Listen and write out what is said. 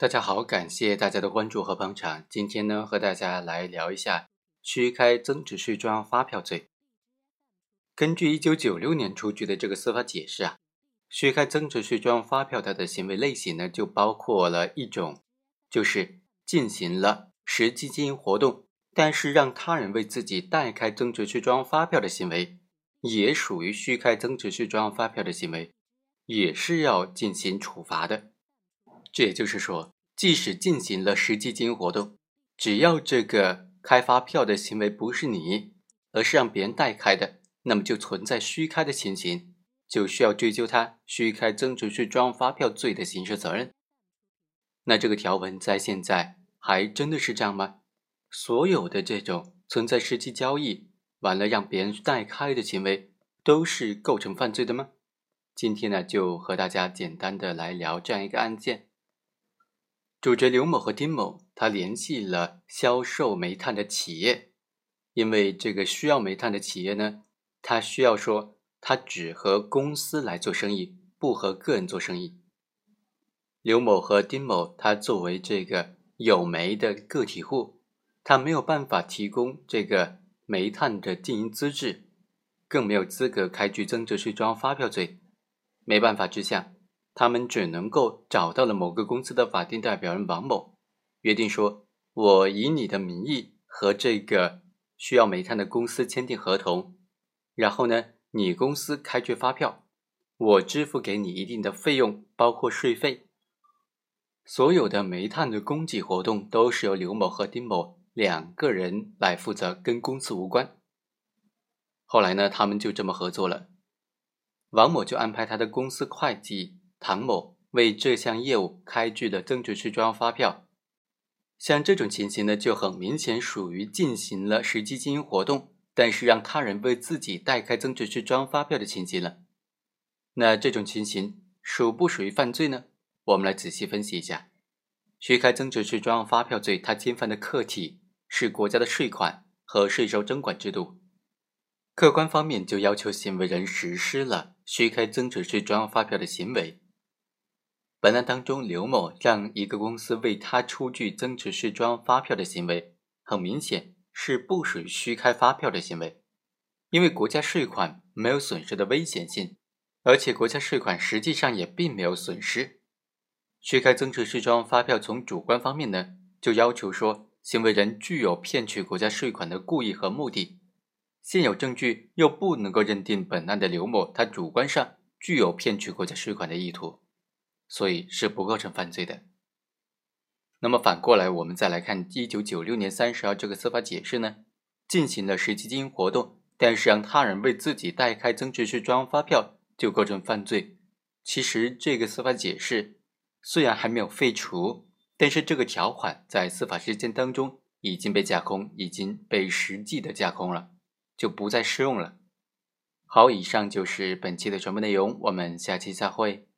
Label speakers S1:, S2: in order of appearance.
S1: 大家好，感谢大家的关注和捧场。今天呢，和大家来聊一下虚开增值税专用发票罪。根据一九九六年出具的这个司法解释啊，虚开增值税专用发票它的行为类型呢，就包括了一种，就是进行了实际经营活动，但是让他人为自己代开增值税专用发票的行为，也属于虚开增值税专用发票的行为，也是要进行处罚的。这也就是说，即使进行了实际经营活动，只要这个开发票的行为不是你，而是让别人代开的，那么就存在虚开的情形，就需要追究他虚开增值税专用发票罪的刑事责任。那这个条文在现在还真的是这样吗？所有的这种存在实际交易完了让别人代开的行为，都是构成犯罪的吗？今天呢，就和大家简单的来聊这样一个案件。主角刘某和丁某，他联系了销售煤炭的企业，因为这个需要煤炭的企业呢，他需要说他只和公司来做生意，不和个人做生意。刘某和丁某，他作为这个有煤的个体户，他没有办法提供这个煤炭的经营资质，更没有资格开具增值税专用发票罪。没办法之下。他们只能够找到了某个公司的法定代表人王某，约定说：“我以你的名义和这个需要煤炭的公司签订合同，然后呢，你公司开具发票，我支付给你一定的费用，包括税费。所有的煤炭的供给活动都是由刘某和丁某两个人来负责，跟公司无关。后来呢，他们就这么合作了，王某就安排他的公司会计。”唐某为这项业务开具的增值税专用发票，像这种情形呢，就很明显属于进行了实际经营活动，但是让他人为自己代开增值税专用发票的情形了。那这种情形属不属于犯罪呢？我们来仔细分析一下。虚开增值税专用发票罪，它侵犯的客体是国家的税款和税收征管制度，客观方面就要求行为人实施了虚开增值税专用发票的行为。本案当中，刘某让一个公司为他出具增值税专用发票的行为，很明显是不属于虚开发票的行为，因为国家税款没有损失的危险性，而且国家税款实际上也并没有损失。虚开增值税专用发票从主观方面呢，就要求说行为人具有骗取国家税款的故意和目的，现有证据又不能够认定本案的刘某他主观上具有骗取国家税款的意图。所以是不构成犯罪的。那么反过来，我们再来看一九九六年三十号这个司法解释呢，进行了实际经营活动，但是让他人为自己代开增值税专用发票就构成犯罪。其实这个司法解释虽然还没有废除，但是这个条款在司法实践当中已经被架空，已经被实际的架空了，就不再适用了。好，以上就是本期的全部内容，我们下期再会。